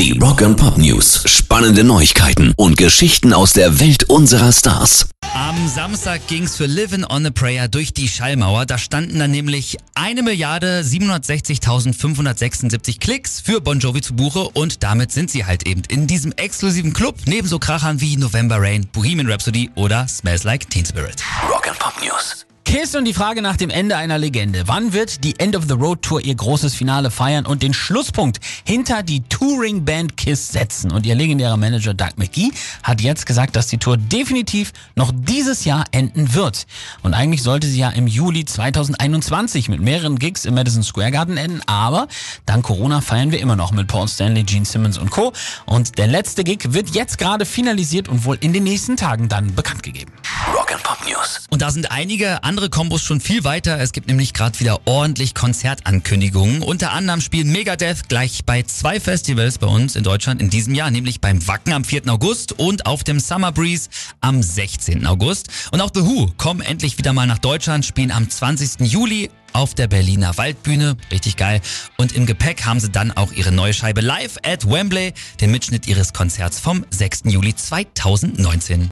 Die Rock and Pop News. Spannende Neuigkeiten und Geschichten aus der Welt unserer Stars. Am Samstag ging's für Livin' on a Prayer durch die Schallmauer. Da standen dann nämlich 1 Milliarde 760.576 Klicks für Bon Jovi zu Buche und damit sind sie halt eben in diesem exklusiven Club neben so Krachern wie November Rain, Bohemian Rhapsody oder Smells Like Teen Spirit. Rock and Pop News. Kiss und die Frage nach dem Ende einer Legende. Wann wird die End of the Road Tour ihr großes Finale feiern und den Schlusspunkt hinter die Touring Band Kiss setzen? Und ihr legendärer Manager Doug McGee hat jetzt gesagt, dass die Tour definitiv noch dieses Jahr enden wird. Und eigentlich sollte sie ja im Juli 2021 mit mehreren Gigs im Madison Square Garden enden, aber dank Corona feiern wir immer noch mit Paul Stanley, Gene Simmons und Co. Und der letzte Gig wird jetzt gerade finalisiert und wohl in den nächsten Tagen dann bekannt gegeben. Pop News. Und da sind einige andere Kombos schon viel weiter. Es gibt nämlich gerade wieder ordentlich Konzertankündigungen. Unter anderem spielen Megadeth gleich bei zwei Festivals bei uns in Deutschland in diesem Jahr, nämlich beim Wacken am 4. August und auf dem Summer Breeze am 16. August. Und auch The Who kommen endlich wieder mal nach Deutschland, spielen am 20. Juli auf der Berliner Waldbühne. Richtig geil. Und im Gepäck haben sie dann auch ihre neue Scheibe live at Wembley, den Mitschnitt ihres Konzerts vom 6. Juli 2019.